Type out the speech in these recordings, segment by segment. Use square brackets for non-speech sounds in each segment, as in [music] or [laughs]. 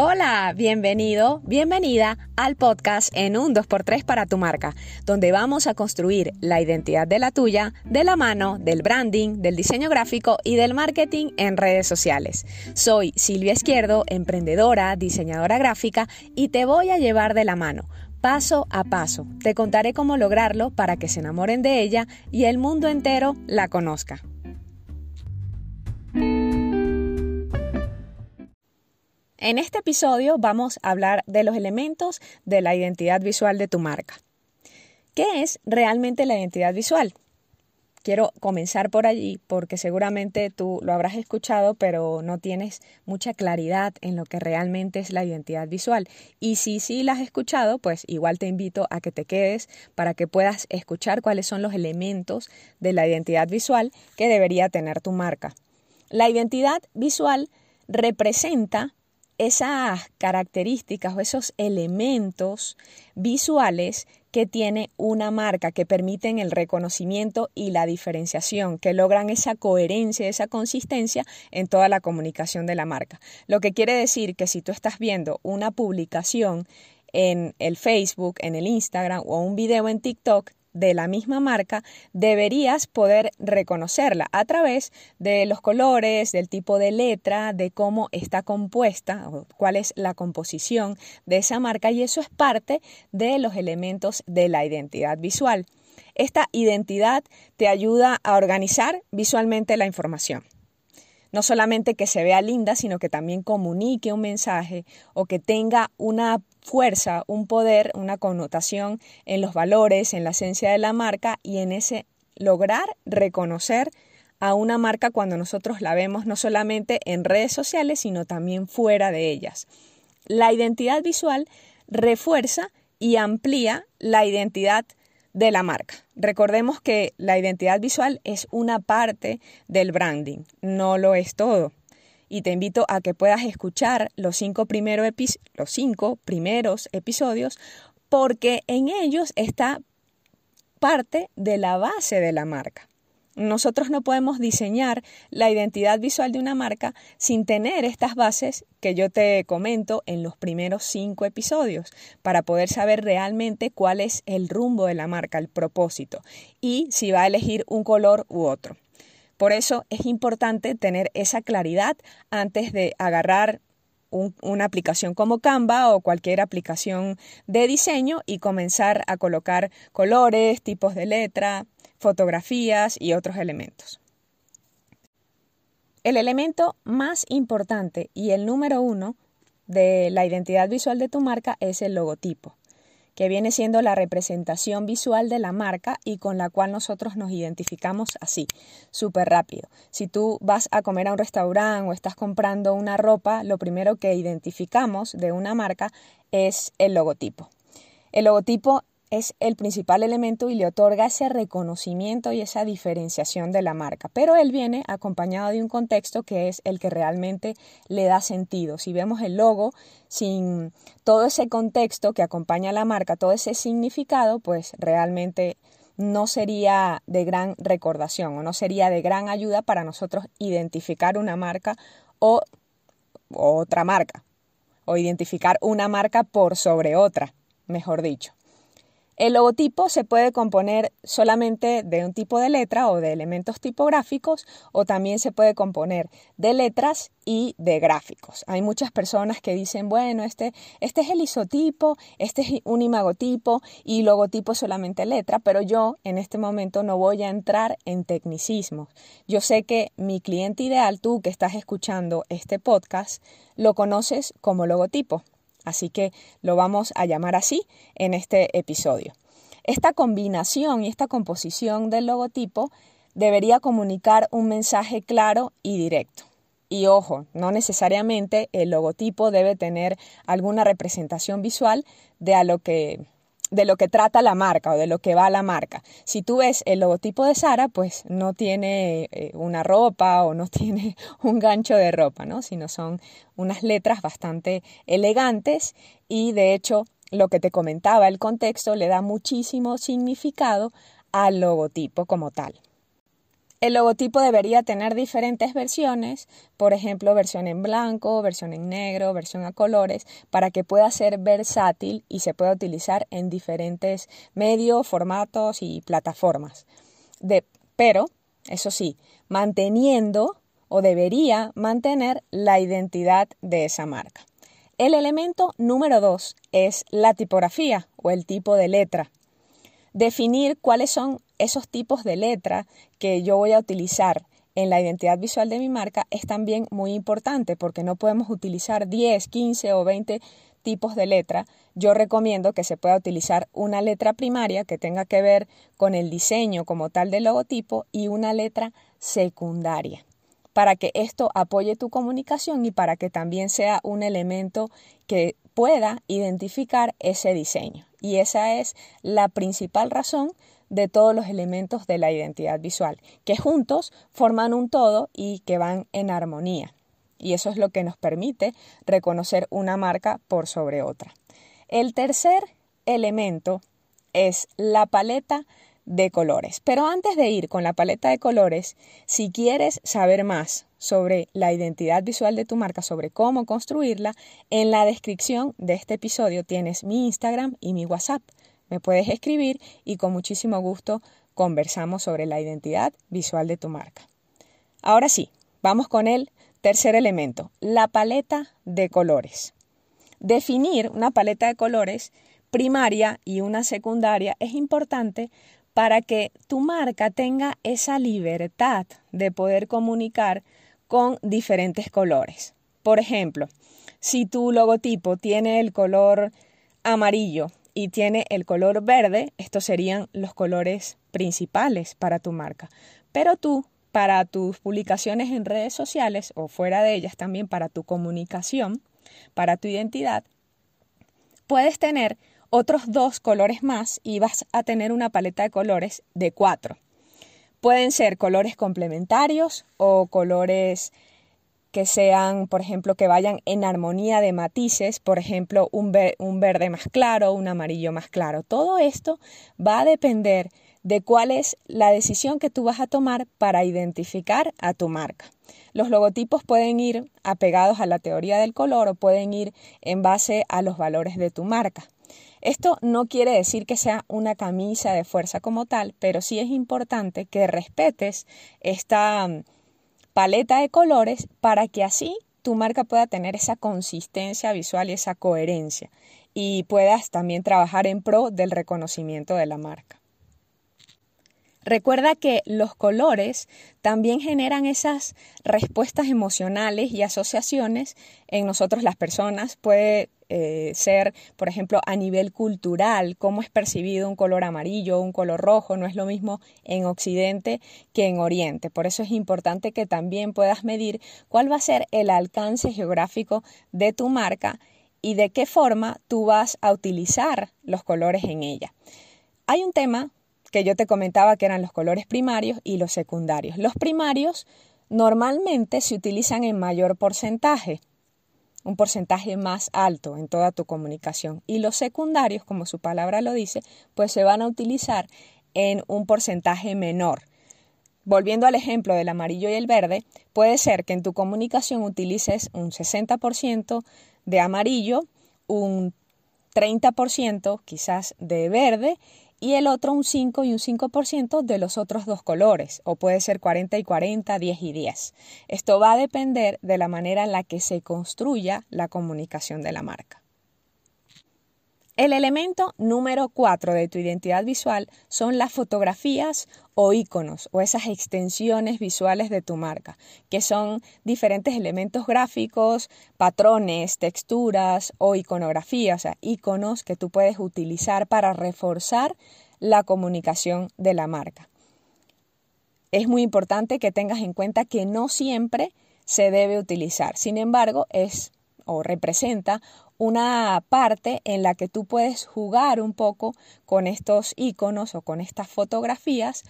Hola, bienvenido, bienvenida al podcast en un 2x3 para tu marca, donde vamos a construir la identidad de la tuya de la mano del branding, del diseño gráfico y del marketing en redes sociales. Soy Silvia Izquierdo, emprendedora, diseñadora gráfica y te voy a llevar de la mano. Paso a paso, te contaré cómo lograrlo para que se enamoren de ella y el mundo entero la conozca. En este episodio vamos a hablar de los elementos de la identidad visual de tu marca. ¿Qué es realmente la identidad visual? Quiero comenzar por allí porque seguramente tú lo habrás escuchado, pero no tienes mucha claridad en lo que realmente es la identidad visual. Y si sí la has escuchado, pues igual te invito a que te quedes para que puedas escuchar cuáles son los elementos de la identidad visual que debería tener tu marca. La identidad visual representa esas características o esos elementos visuales que tiene una marca que permiten el reconocimiento y la diferenciación, que logran esa coherencia, esa consistencia en toda la comunicación de la marca. Lo que quiere decir que si tú estás viendo una publicación en el Facebook, en el Instagram o un video en TikTok, de la misma marca, deberías poder reconocerla a través de los colores, del tipo de letra, de cómo está compuesta, o cuál es la composición de esa marca y eso es parte de los elementos de la identidad visual. Esta identidad te ayuda a organizar visualmente la información no solamente que se vea linda, sino que también comunique un mensaje o que tenga una fuerza, un poder, una connotación en los valores, en la esencia de la marca y en ese lograr reconocer a una marca cuando nosotros la vemos no solamente en redes sociales, sino también fuera de ellas. La identidad visual refuerza y amplía la identidad de la marca. Recordemos que la identidad visual es una parte del branding, no lo es todo. Y te invito a que puedas escuchar los cinco, los cinco primeros episodios porque en ellos está parte de la base de la marca. Nosotros no podemos diseñar la identidad visual de una marca sin tener estas bases que yo te comento en los primeros cinco episodios para poder saber realmente cuál es el rumbo de la marca, el propósito y si va a elegir un color u otro. Por eso es importante tener esa claridad antes de agarrar una aplicación como Canva o cualquier aplicación de diseño y comenzar a colocar colores, tipos de letra, fotografías y otros elementos. El elemento más importante y el número uno de la identidad visual de tu marca es el logotipo, que viene siendo la representación visual de la marca y con la cual nosotros nos identificamos así, súper rápido. Si tú vas a comer a un restaurante o estás comprando una ropa, lo primero que identificamos de una marca es el logotipo. El logotipo es el principal elemento y le otorga ese reconocimiento y esa diferenciación de la marca. Pero él viene acompañado de un contexto que es el que realmente le da sentido. Si vemos el logo sin todo ese contexto que acompaña a la marca, todo ese significado, pues realmente no sería de gran recordación o no sería de gran ayuda para nosotros identificar una marca o, o otra marca o identificar una marca por sobre otra, mejor dicho. El logotipo se puede componer solamente de un tipo de letra o de elementos tipográficos o también se puede componer de letras y de gráficos. Hay muchas personas que dicen, bueno, este, este es el isotipo, este es un imagotipo y logotipo solamente letra, pero yo en este momento no voy a entrar en tecnicismos. Yo sé que mi cliente ideal, tú que estás escuchando este podcast, lo conoces como logotipo. Así que lo vamos a llamar así en este episodio. Esta combinación y esta composición del logotipo debería comunicar un mensaje claro y directo. Y ojo, no necesariamente el logotipo debe tener alguna representación visual de a lo que de lo que trata la marca o de lo que va la marca. Si tú ves el logotipo de Sara, pues no tiene eh, una ropa o no [laughs] tiene un gancho de ropa, ¿no? Sino son unas letras bastante elegantes y de hecho lo que te comentaba el contexto le da muchísimo significado al logotipo como tal. El logotipo debería tener diferentes versiones, por ejemplo, versión en blanco, versión en negro, versión a colores, para que pueda ser versátil y se pueda utilizar en diferentes medios, formatos y plataformas. pero, eso sí, manteniendo o debería mantener la identidad de esa marca. El elemento número dos es la tipografía o el tipo de letra. Definir cuáles son esos tipos de letra que yo voy a utilizar en la identidad visual de mi marca es también muy importante porque no podemos utilizar 10, 15 o 20 tipos de letra. Yo recomiendo que se pueda utilizar una letra primaria que tenga que ver con el diseño como tal del logotipo y una letra secundaria para que esto apoye tu comunicación y para que también sea un elemento que pueda identificar ese diseño. Y esa es la principal razón de todos los elementos de la identidad visual, que juntos forman un todo y que van en armonía. Y eso es lo que nos permite reconocer una marca por sobre otra. El tercer elemento es la paleta de colores. Pero antes de ir con la paleta de colores, si quieres saber más sobre la identidad visual de tu marca, sobre cómo construirla, en la descripción de este episodio tienes mi Instagram y mi WhatsApp. Me puedes escribir y con muchísimo gusto conversamos sobre la identidad visual de tu marca. Ahora sí, vamos con el tercer elemento, la paleta de colores. Definir una paleta de colores primaria y una secundaria es importante para que tu marca tenga esa libertad de poder comunicar con diferentes colores. Por ejemplo, si tu logotipo tiene el color amarillo y tiene el color verde, estos serían los colores principales para tu marca. Pero tú, para tus publicaciones en redes sociales o fuera de ellas también para tu comunicación, para tu identidad, puedes tener otros dos colores más y vas a tener una paleta de colores de cuatro. Pueden ser colores complementarios o colores que sean, por ejemplo, que vayan en armonía de matices, por ejemplo, un, un, verde más claro, un amarillo más claro. Todo esto va a depender de cuál es la decisión que tú vas a tomar para identificar a tu marca. Los logotipos pueden ir apegados a la teoría del color o pueden ir en base a los valores de tu marca. Esto no quiere decir que sea una camisa de fuerza como tal, pero sí es importante que respetes esta paleta de colores para que así tu marca pueda tener esa consistencia visual y esa coherencia y puedas también trabajar en pro del reconocimiento de la marca. Recuerda que los colores también generan esas respuestas emocionales y asociaciones en nosotros las personas. Puede eh, ser, por ejemplo, a nivel cultural, cómo es percibido un color amarillo un color rojo, no es lo mismo en Occidente que en Oriente. Por eso es importante que también puedas medir cuál va a ser el alcance geográfico de tu marca y de qué forma tú vas a utilizar los colores en ella. Hay un tema que yo te comentaba que eran los colores primarios y los secundarios. Los primarios normalmente se utilizan en mayor porcentaje un porcentaje más alto en toda tu comunicación. Y los secundarios, como su palabra lo dice, pues se van a utilizar en un porcentaje menor. Volviendo al ejemplo del amarillo y el verde, puede ser que en tu comunicación utilices un 60% de amarillo, un 30% quizás de verde y el otro un 5 y un 5% de los otros dos colores, o puede ser 40 y 40, 10 y 10. Esto va a depender de la manera en la que se construya la comunicación de la marca. El elemento número 4 de tu identidad visual son las fotografías o iconos o esas extensiones visuales de tu marca, que son diferentes elementos gráficos, patrones, texturas o iconografías, o sea, iconos que tú puedes utilizar para reforzar la comunicación de la marca. Es muy importante que tengas en cuenta que no siempre se debe utilizar. Sin embargo, es o representa una parte en la que tú puedes jugar un poco con estos iconos o con estas fotografías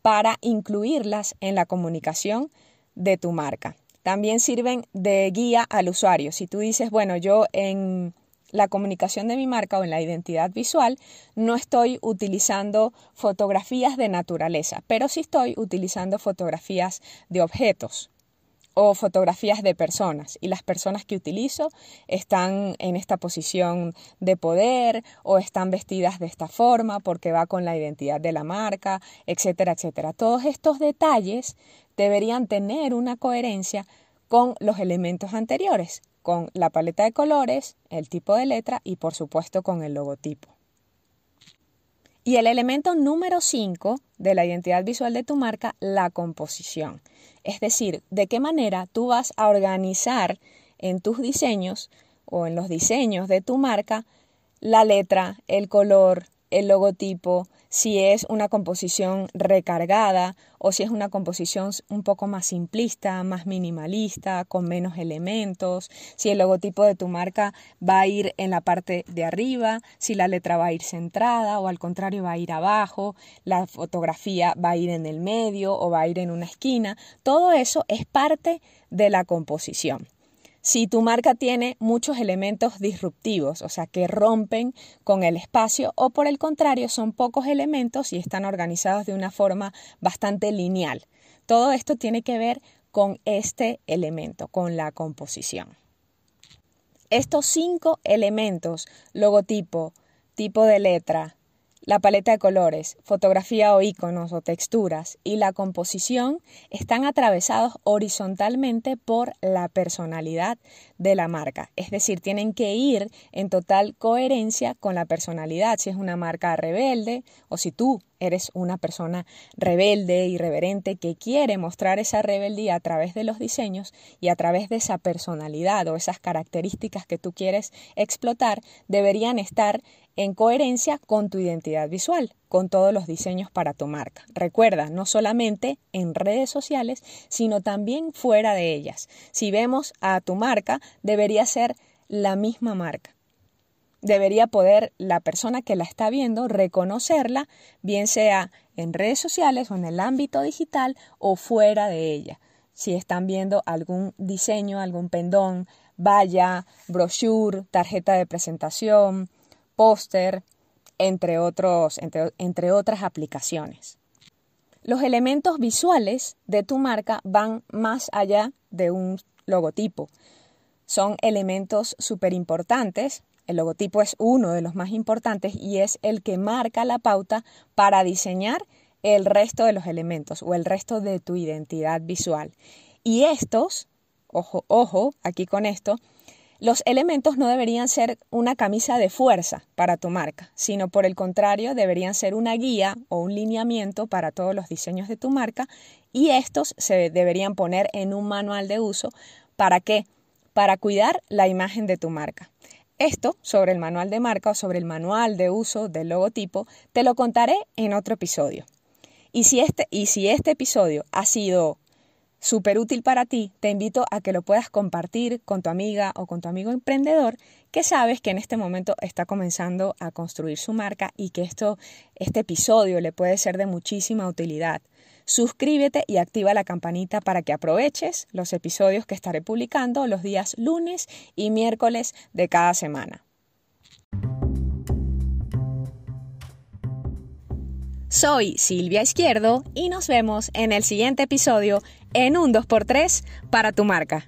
para incluirlas en la comunicación de tu marca. También sirven de guía al usuario. Si tú dices, bueno, yo en la comunicación de mi marca o en la identidad visual, no estoy utilizando fotografías de naturaleza, pero sí estoy utilizando fotografías de objetos o fotografías de personas y las personas que utilizo están en esta posición de poder o están vestidas de esta forma porque va con la identidad de la marca, etcétera, etcétera. Todos estos detalles deberían tener una coherencia con los elementos anteriores, con la paleta de colores, el tipo de letra y por supuesto con el logotipo. Y el elemento número 5 de la identidad visual de tu marca, la composición. Es decir, de qué manera tú vas a organizar en tus diseños o en los diseños de tu marca la letra, el color, el logotipo, si es una composición recargada o si es una composición un poco más simplista, más minimalista, con menos elementos, si el logotipo de tu marca va a ir en la parte de arriba, si la letra va a ir centrada o al contrario va a ir abajo, la fotografía va a ir en el medio o va a ir en una esquina, todo eso es parte de la composición si tu marca tiene muchos elementos disruptivos, o sea, que rompen con el espacio, o por el contrario, son pocos elementos y están organizados de una forma bastante lineal. Todo esto tiene que ver con este elemento, con la composición. Estos cinco elementos, logotipo, tipo de letra, la paleta de colores, fotografía o iconos o texturas y la composición están atravesados horizontalmente por la personalidad de la marca. Es decir, tienen que ir en total coherencia con la personalidad. Si es una marca rebelde o si tú eres una persona rebelde, irreverente, que quiere mostrar esa rebeldía a través de los diseños y a través de esa personalidad o esas características que tú quieres explotar, deberían estar en coherencia con tu identidad visual, con todos los diseños para tu marca. Recuerda, no solamente en redes sociales, sino también fuera de ellas. Si vemos a tu marca, debería ser la misma marca. Debería poder la persona que la está viendo reconocerla, bien sea en redes sociales o en el ámbito digital o fuera de ella. Si están viendo algún diseño, algún pendón, valla, brochure, tarjeta de presentación, póster, entre, otros, entre, entre otras aplicaciones. Los elementos visuales de tu marca van más allá de un logotipo. Son elementos súper importantes. El logotipo es uno de los más importantes y es el que marca la pauta para diseñar el resto de los elementos o el resto de tu identidad visual. Y estos, ojo, ojo, aquí con esto, los elementos no deberían ser una camisa de fuerza para tu marca, sino por el contrario deberían ser una guía o un lineamiento para todos los diseños de tu marca y estos se deberían poner en un manual de uso. ¿Para qué? Para cuidar la imagen de tu marca. Esto sobre el manual de marca o sobre el manual de uso del logotipo te lo contaré en otro episodio. Y si este, y si este episodio ha sido súper útil para ti, te invito a que lo puedas compartir con tu amiga o con tu amigo emprendedor que sabes que en este momento está comenzando a construir su marca y que esto, este episodio le puede ser de muchísima utilidad. Suscríbete y activa la campanita para que aproveches los episodios que estaré publicando los días lunes y miércoles de cada semana. Soy Silvia Izquierdo y nos vemos en el siguiente episodio en un 2x3 para tu marca.